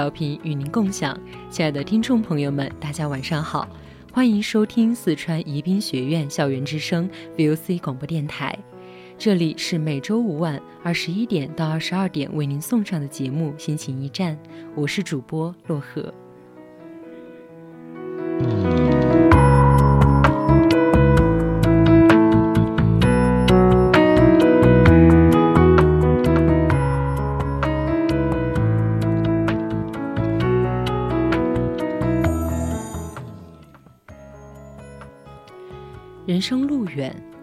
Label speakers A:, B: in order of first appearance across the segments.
A: 调频与您共享，亲爱的听众朋友们，大家晚上好，欢迎收听四川宜宾学院校园之声 VOC 广播电台，这里是每周五晚二十一点到二十二点为您送上的节目《心情驿站》，我是主播洛河。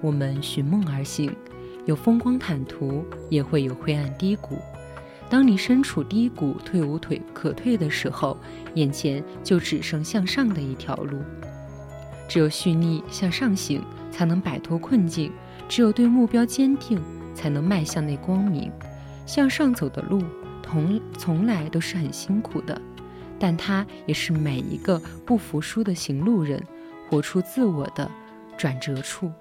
A: 我们寻梦而行，有风光坦途，也会有灰暗低谷。当你身处低谷、退无腿可退的时候，眼前就只剩向上的一条路。只有蓄力向上行，才能摆脱困境；只有对目标坚定，才能迈向那光明。向上走的路，从从来都是很辛苦的，但它也是每一个不服输的行路人，活出自我的。转折处。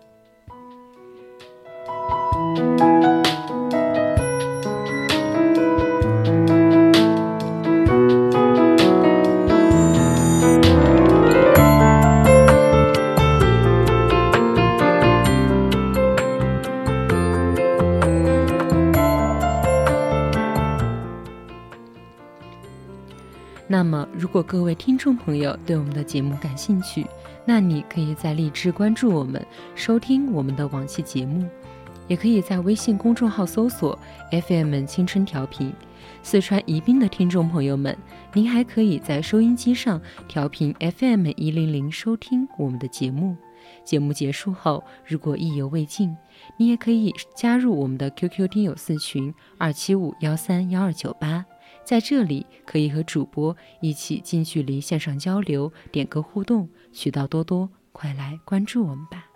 A: 那么，如果各位听众朋友对我们的节目感兴趣，那你可以在荔枝关注我们，收听我们的往期节目，也可以在微信公众号搜索 FM 青春调频。四川宜宾的听众朋友们，您还可以在收音机上调频 FM 一零零收听我们的节目。节目结束后，如果意犹未尽，你也可以加入我们的 QQ 听友四群二七五幺三幺二九八。在这里可以和主播一起近距离线上交流，点歌互动，渠道多多，快来关注我们吧！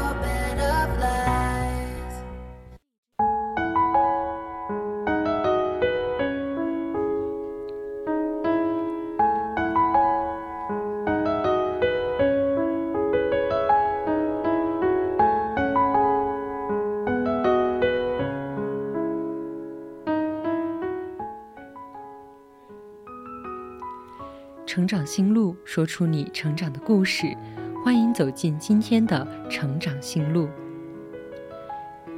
A: 长心路，说出你成长的故事。欢迎走进今天的成长心路。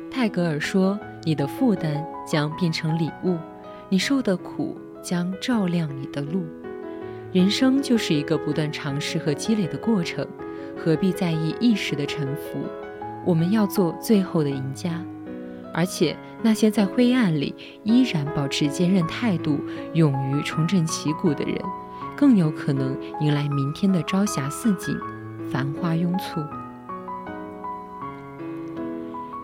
A: 泰戈尔说：“你的负担将变成礼物，你受的苦将照亮你的路。”人生就是一个不断尝试和积累的过程，何必在意一时的沉浮？我们要做最后的赢家。而且，那些在灰暗里依然保持坚韧态度、勇于重振旗鼓的人。更有可能迎来明天的朝霞似锦，繁花拥簇。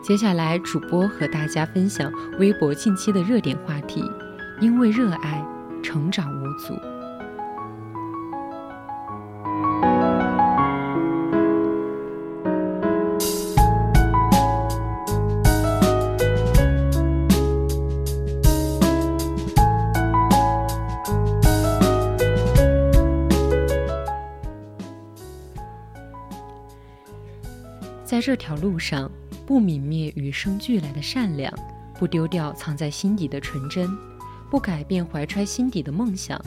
A: 接下来，主播和大家分享微博近期的热点话题：因为热爱，成长无阻。在这条路上，不泯灭与生俱来的善良，不丢掉藏在心底的纯真，不改变怀揣心底的梦想。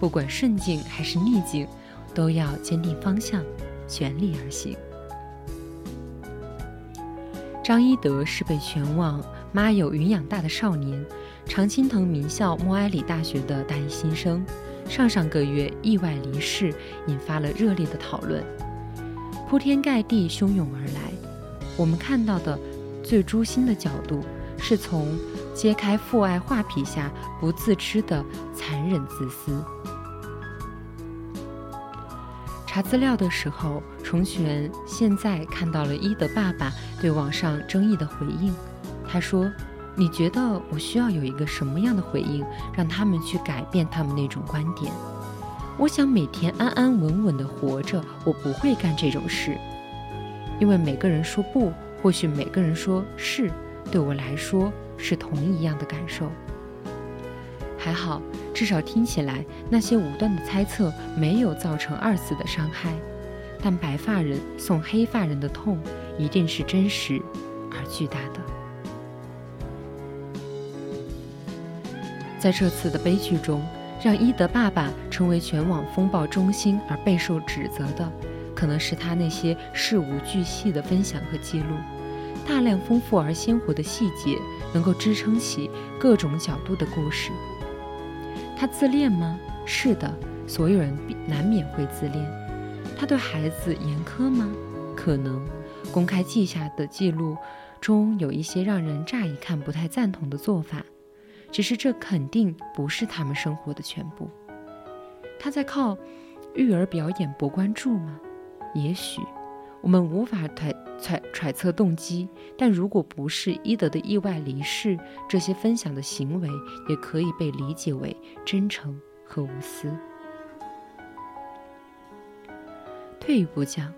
A: 不管顺境还是逆境，都要坚定方向，全力而行。张一德是被全网妈友云养大的少年，常青藤名校莫埃里大学的大一新生，上上个月意外离世，引发了热烈的讨论。铺天盖地汹涌而来，我们看到的最诛心的角度，是从揭开父爱画皮下不自知的残忍自私。查资料的时候，重璇现在看到了伊德爸爸对网上争议的回应。他说：“你觉得我需要有一个什么样的回应，让他们去改变他们那种观点？”我想每天安安稳稳地活着，我不会干这种事，因为每个人说不，或许每个人说是，对我来说是同一样的感受。还好，至少听起来那些武断的猜测没有造成二次的伤害，但白发人送黑发人的痛一定是真实而巨大的。在这次的悲剧中。让伊德爸爸成为全网风暴中心而备受指责的，可能是他那些事无巨细的分享和记录，大量丰富而鲜活的细节，能够支撑起各种角度的故事。他自恋吗？是的，所有人难免会自恋。他对孩子严苛吗？可能。公开记下的记录中有一些让人乍一看不太赞同的做法。只是这肯定不是他们生活的全部。他在靠育儿表演博关注吗？也许我们无法揣揣揣测动机，但如果不是伊德的意外离世，这些分享的行为也可以被理解为真诚和无私。退一步讲，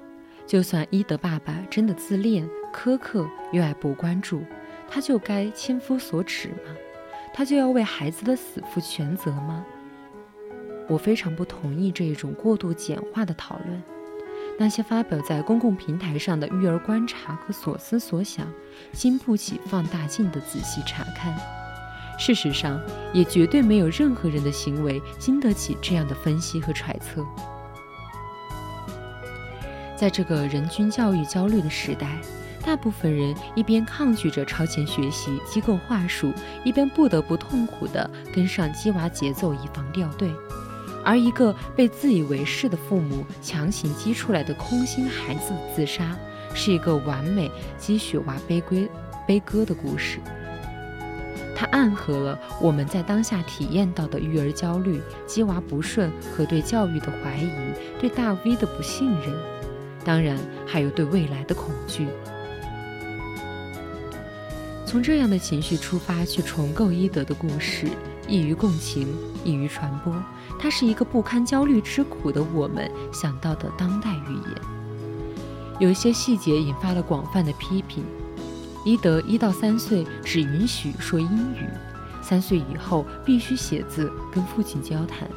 A: 就算伊德爸爸真的自恋、苛刻又爱博关注，他就该千夫所指吗？他就要为孩子的死负全责吗？我非常不同意这一种过度简化的讨论。那些发表在公共平台上的育儿观察和所思所想，经不起放大镜的仔细查看。事实上，也绝对没有任何人的行为经得起这样的分析和揣测。在这个人均教育焦虑的时代。大部分人一边抗拒着超前学习、机构话术，一边不得不痛苦地跟上鸡娃节奏，以防掉队。而一个被自以为是的父母强行激出来的空心孩子自杀，是一个完美鸡血娃悲归悲歌的故事。它暗合了我们在当下体验到的育儿焦虑、鸡娃不顺和对教育的怀疑、对大 V 的不信任，当然还有对未来的恐惧。从这样的情绪出发去重构伊德的故事，易于共情，易于传播。它是一个不堪焦虑之苦的我们想到的当代语言。有一些细节引发了广泛的批评。伊德一到三岁只允许说英语，三岁以后必须写字跟父亲交谈，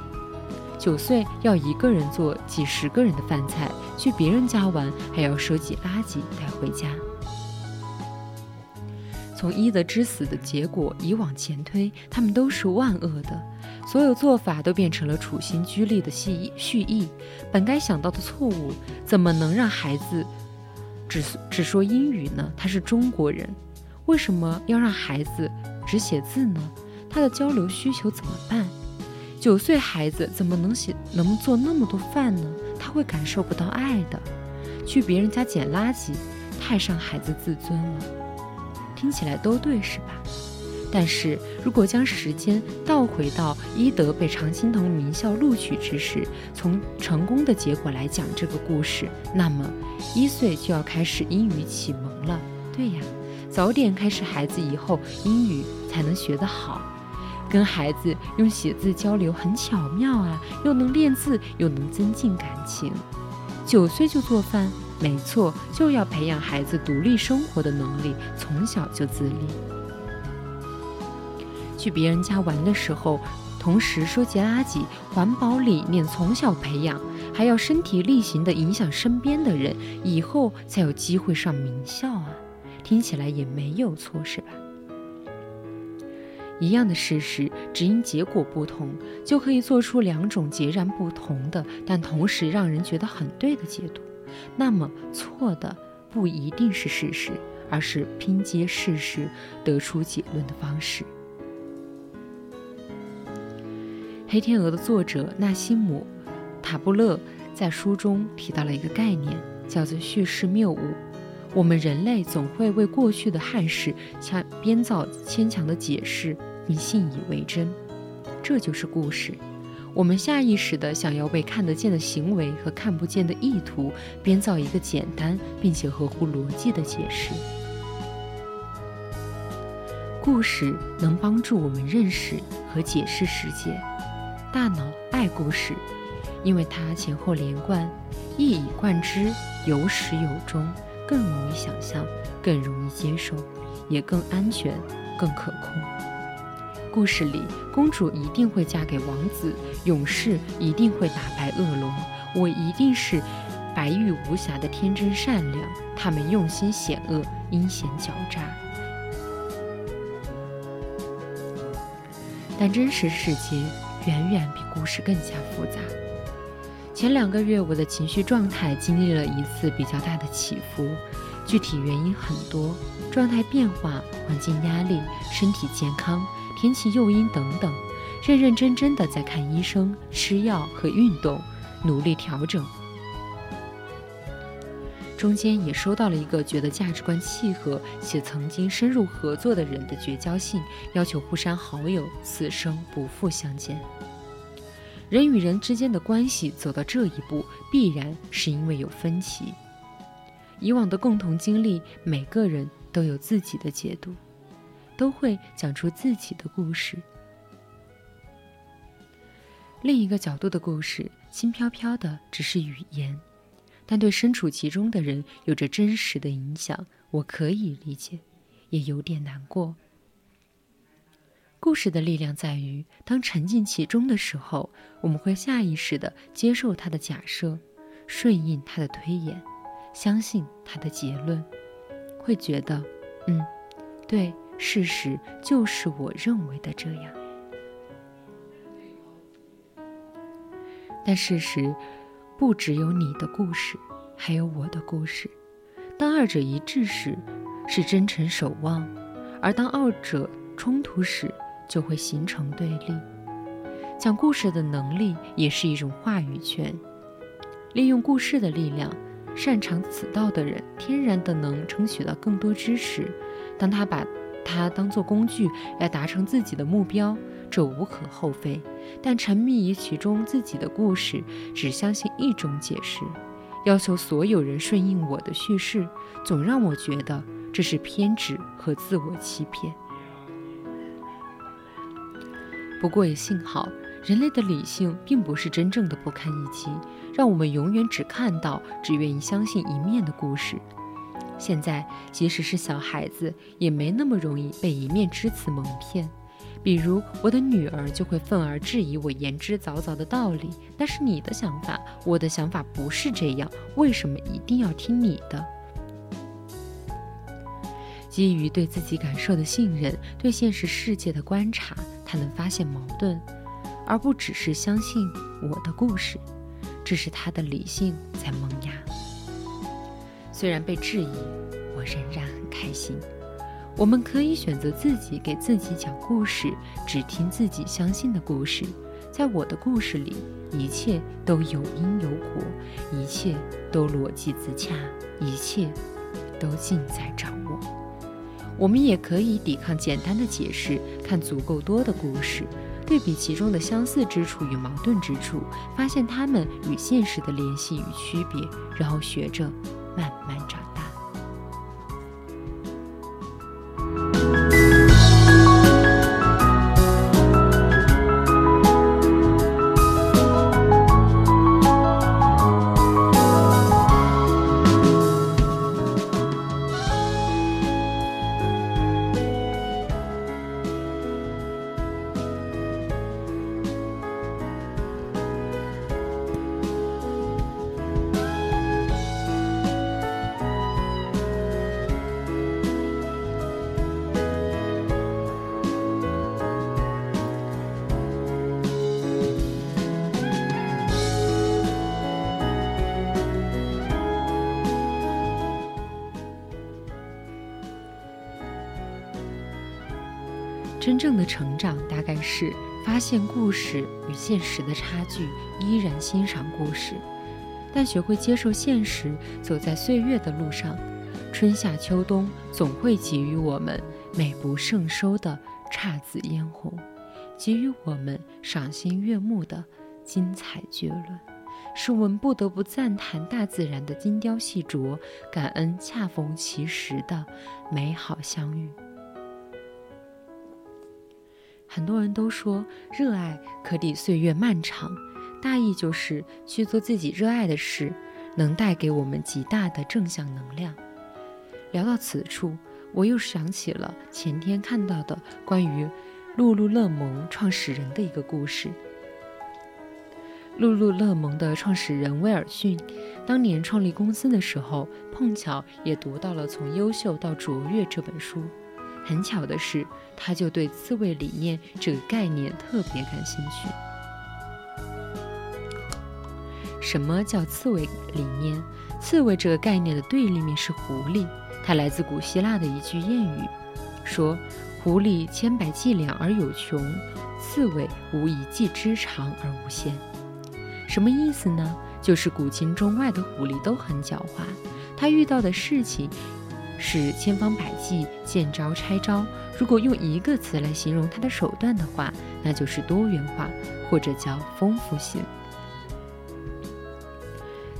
A: 九岁要一个人做几十个人的饭菜，去别人家玩还要收集垃圾带回家。从伊德之死的结果以往前推，他们都是万恶的，所有做法都变成了处心积虑的蓄蓄意。本该想到的错误，怎么能让孩子只只说英语呢？他是中国人，为什么要让孩子只写字呢？他的交流需求怎么办？九岁孩子怎么能写能做那么多饭呢？他会感受不到爱的。去别人家捡垃圾，太伤孩子自尊了。听起来都对，是吧？但是如果将时间倒回到伊德被常青藤名校录取之时，从成功的结果来讲这个故事，那么一岁就要开始英语启蒙了。对呀，早点开始孩子以后英语才能学得好。跟孩子用写字交流很巧妙啊，又能练字，又能增进感情。九岁就做饭，没错，就要培养孩子独立生活的能力，从小就自立。去别人家玩的时候，同时收集垃圾，环保理念从小培养，还要身体力行地影响身边的人，以后才有机会上名校啊！听起来也没有错，是吧？一样的事实，只因结果不同，就可以做出两种截然不同的，但同时让人觉得很对的解读。那么，错的不一定是事实，而是拼接事实得出结论的方式。《黑天鹅》的作者纳西姆·塔布勒在书中提到了一个概念，叫做叙事谬误。我们人类总会为过去的憾事强编造牵强的解释，并信以为真。这就是故事。我们下意识地想要为看得见的行为和看不见的意图编造一个简单并且合乎逻辑的解释。故事能帮助我们认识和解释世界。大脑爱故事，因为它前后连贯，一以贯之，有始有终。更容易想象，更容易接受，也更安全、更可控。故事里，公主一定会嫁给王子，勇士一定会打败恶龙，我一定是白玉无瑕的天真善良。他们用心险恶，阴险狡诈。但真实世界远远比故事更加复杂。前两个月，我的情绪状态经历了一次比较大的起伏，具体原因很多：状态变化、环境压力、身体健康、天气诱因等等。认认真真的在看医生、吃药和运动，努力调整。中间也收到了一个觉得价值观契合且曾经深入合作的人的绝交信，要求互删好友，此生不复相见。人与人之间的关系走到这一步，必然是因为有分歧。以往的共同经历，每个人都有自己的解读，都会讲出自己的故事。另一个角度的故事，轻飘飘的只是语言，但对身处其中的人有着真实的影响。我可以理解，也有点难过。故事的力量在于，当沉浸其中的时候，我们会下意识的接受他的假设，顺应他的推演，相信他的结论，会觉得，嗯，对，事实就是我认为的这样。但事实不只有你的故事，还有我的故事。当二者一致时，是真诚守望；而当二者冲突时，就会形成对立。讲故事的能力也是一种话语权，利用故事的力量，擅长此道的人天然的能争取到更多支持。当他把它当做工具来达成自己的目标，这无可厚非。但沉迷于其中自己的故事，只相信一种解释，要求所有人顺应我的叙事，总让我觉得这是偏执和自我欺骗。不过也幸好，人类的理性并不是真正的不堪一击，让我们永远只看到、只愿意相信一面的故事。现在，即使是小孩子，也没那么容易被一面之词蒙骗。比如，我的女儿就会愤而质疑我言之凿凿的道理。那是你的想法，我的想法不是这样，为什么一定要听你的？基于对自己感受的信任，对现实世界的观察。他能发现矛盾，而不只是相信我的故事，这是他的理性在萌芽。虽然被质疑，我仍然很开心。我们可以选择自己给自己讲故事，只听自己相信的故事。在我的故事里，一切都有因有果，一切都逻辑自洽，一切都尽在掌握。我们也可以抵抗简单的解释，看足够多的故事，对比其中的相似之处与矛盾之处，发现它们与现实的联系与区别，然后学着慢慢长真正的成长大概是发现故事与现实的差距，依然欣赏故事，但学会接受现实，走在岁月的路上，春夏秋冬总会给予我们美不胜收的姹紫嫣红，给予我们赏心悦目的精彩绝伦，使我们不得不赞叹大自然的精雕细琢，感恩恰逢其时的美好相遇。很多人都说，热爱可抵岁月漫长，大意就是去做自己热爱的事，能带给我们极大的正向能量。聊到此处，我又想起了前天看到的关于露露乐萌创始人的一个故事。露露乐萌的创始人威尔逊，当年创立公司的时候，碰巧也读到了《从优秀到卓越》这本书。很巧的是，他就对刺猬理念这个概念特别感兴趣。什么叫刺猬理念？刺猬这个概念的对立面是狐狸，它来自古希腊的一句谚语，说：“狐狸千百伎俩而有穷，刺猬无一技之长而无限。”什么意思呢？就是古今中外的狐狸都很狡猾，它遇到的事情。是千方百计、见招拆招。如果用一个词来形容他的手段的话，那就是多元化，或者叫丰富性。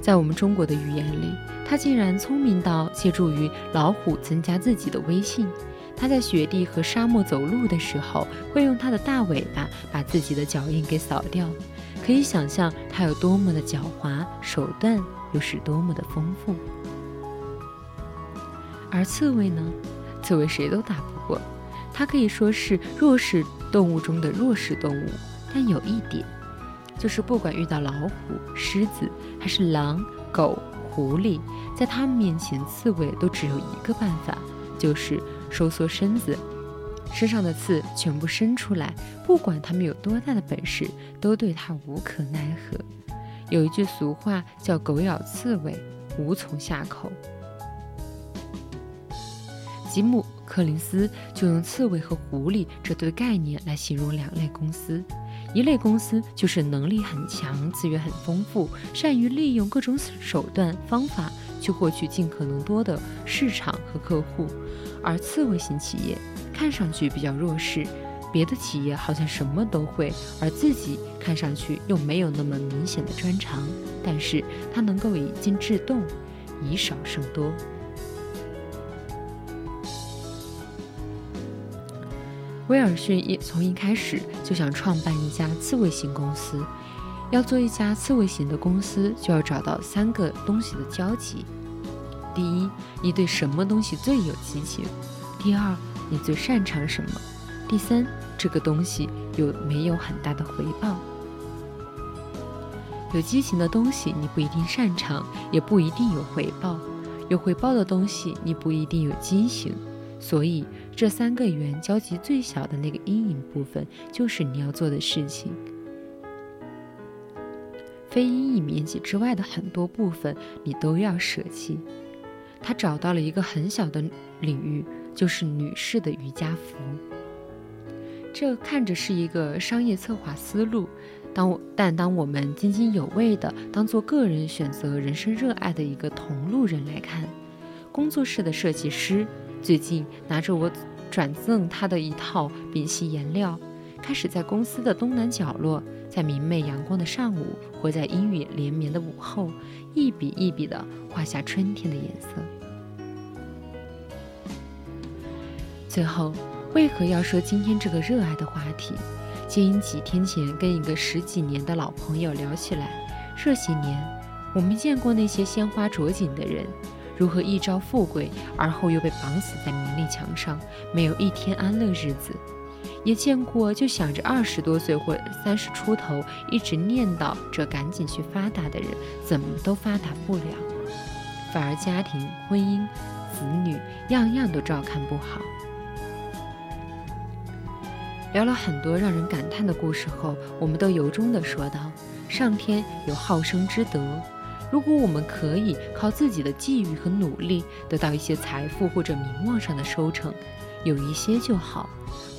A: 在我们中国的语言里，他竟然聪明到借助于老虎增加自己的威信。他在雪地和沙漠走路的时候，会用他的大尾巴把自己的脚印给扫掉。可以想象他有多么的狡猾，手段又是多么的丰富。而刺猬呢？刺猬谁都打不过，它可以说是弱势动物中的弱势动物。但有一点，就是不管遇到老虎、狮子，还是狼、狗、狐狸，在它们面前，刺猬都只有一个办法，就是收缩身子，身上的刺全部伸出来。不管它们有多大的本事，都对它无可奈何。有一句俗话叫“狗咬刺猬，无从下口”。吉姆·柯林斯就用刺猬和狐狸这对概念来形容两类公司：一类公司就是能力很强、资源很丰富，善于利用各种手段方法去获取尽可能多的市场和客户；而刺猬型企业看上去比较弱势，别的企业好像什么都会，而自己看上去又没有那么明显的专长，但是它能够以静制动，以少胜多。威尔逊一从一开始就想创办一家刺猬型公司。要做一家刺猬型的公司，就要找到三个东西的交集：第一，你对什么东西最有激情；第二，你最擅长什么；第三，这个东西有没有很大的回报。有激情的东西，你不一定擅长，也不一定有回报；有回报的东西，你不一定有激情。所以，这三个圆交集最小的那个阴影部分，就是你要做的事情。非阴影面积之外的很多部分，你都要舍弃。他找到了一个很小的领域，就是女士的瑜伽服。这看着是一个商业策划思路，当我但当我们津津有味的当做个人选择人生热爱的一个同路人来看，工作室的设计师。最近拿着我转赠他的一套丙烯颜料，开始在公司的东南角落，在明媚阳光的上午，或在阴雨连绵的午后，一笔一笔地画下春天的颜色。最后，为何要说今天这个热爱的话题？皆因几天前跟一个十几年的老朋友聊起来，这些年我没见过那些鲜花着锦的人。如何一朝富贵，而后又被绑死在名利墙上，没有一天安乐日子？也见过就想着二十多岁或三十出头，一直念叨着赶紧去发达的人，怎么都发达不了，反而家庭、婚姻、子女样样都照看不好。聊了很多让人感叹的故事后，我们都由衷地说道：“上天有好生之德。”如果我们可以靠自己的际遇和努力得到一些财富或者名望上的收成，有一些就好，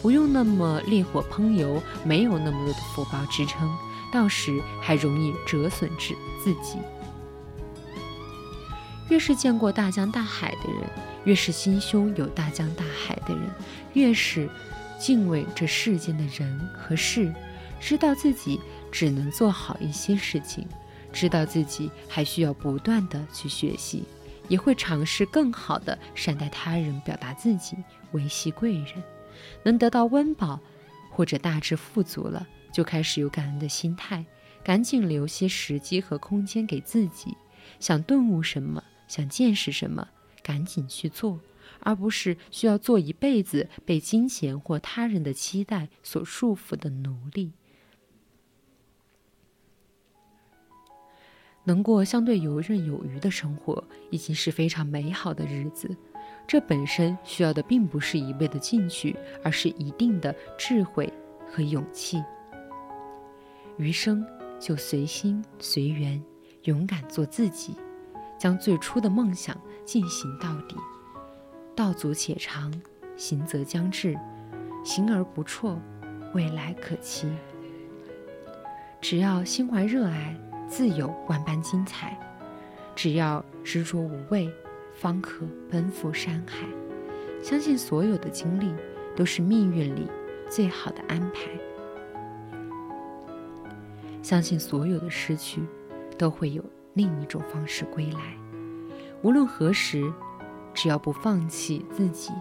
A: 不用那么烈火烹油，没有那么多的福报支撑，到时还容易折损至自己。越是见过大江大海的人，越是心胸有大江大海的人，越是敬畏这世间的人和事，知道自己只能做好一些事情，知道自己还需要不断的去学习，也会尝试更好的善待他人，表达自己，维系贵人，能得到温饱或者大致富足了，就开始有感恩的心态，赶紧留些时机和空间给自己，想顿悟什么。想见识什么，赶紧去做，而不是需要做一辈子被金钱或他人的期待所束缚的奴隶。能过相对游刃有余的生活，已经是非常美好的日子。这本身需要的并不是一味的进取，而是一定的智慧和勇气。余生就随心随缘，勇敢做自己。将最初的梦想进行到底，道阻且长，行则将至，行而不辍，未来可期。只要心怀热爱，自有万般精彩；只要执着无畏，方可奔赴山海。相信所有的经历都是命运里最好的安排，相信所有的失去都会有。另一种方式归来，无论何时，只要不放弃自己，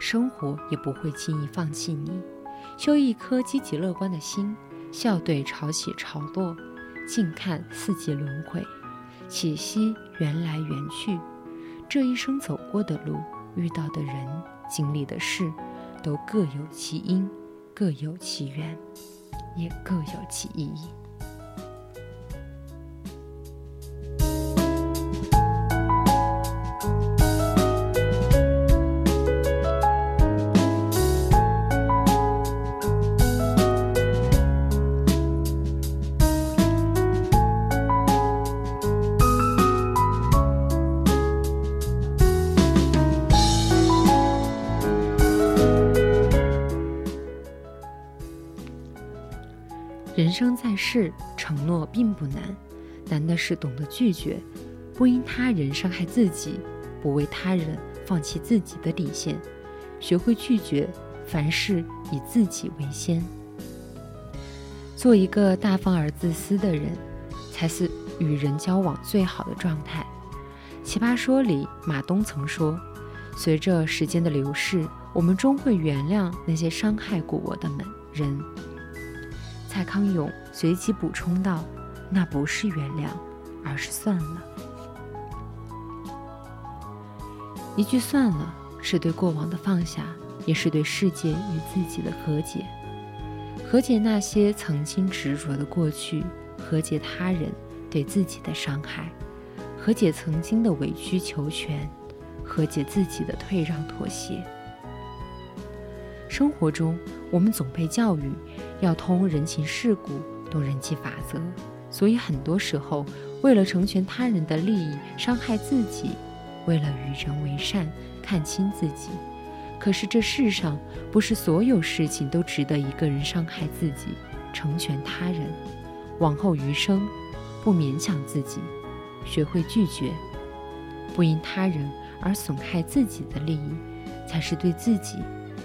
A: 生活也不会轻易放弃你。修一颗积极乐观的心，笑对潮起潮落，静看四季轮回，且惜缘来缘去。这一生走过的路，遇到的人，经历的事，都各有其因，各有其缘，也各有其意义。生在世，承诺并不难，难的是懂得拒绝，不因他人伤害自己，不为他人放弃自己的底线，学会拒绝，凡事以自己为先。做一个大方而自私的人，才是与人交往最好的状态。奇葩说里，马东曾说：“随着时间的流逝，我们终会原谅那些伤害过我的们人。”蔡康永随即补充道：“那不是原谅，而是算了。一句算了，是对过往的放下，也是对世界与自己的和解。和解那些曾经执着的过去，和解他人对自己的伤害，和解曾经的委曲求全，和解自己的退让妥协。生活中，我们总被教育。”要通人情世故，懂人际法则，所以很多时候，为了成全他人的利益，伤害自己；为了与人为善，看清自己。可是这世上不是所有事情都值得一个人伤害自己，成全他人。往后余生，不勉强自己，学会拒绝，不因他人而损害自己的利益，才是对自己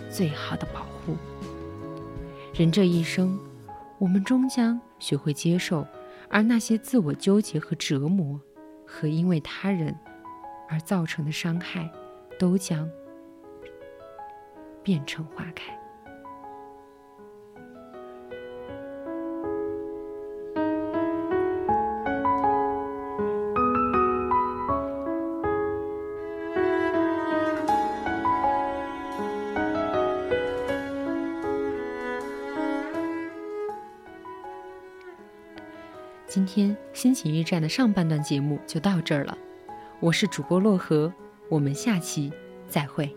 A: 最好的保护。人这一生，我们终将学会接受，而那些自我纠结和折磨，和因为他人而造成的伤害，都将变成花开。心情驿站的上半段节目就到这儿了，我是主播洛河，我们下期再会。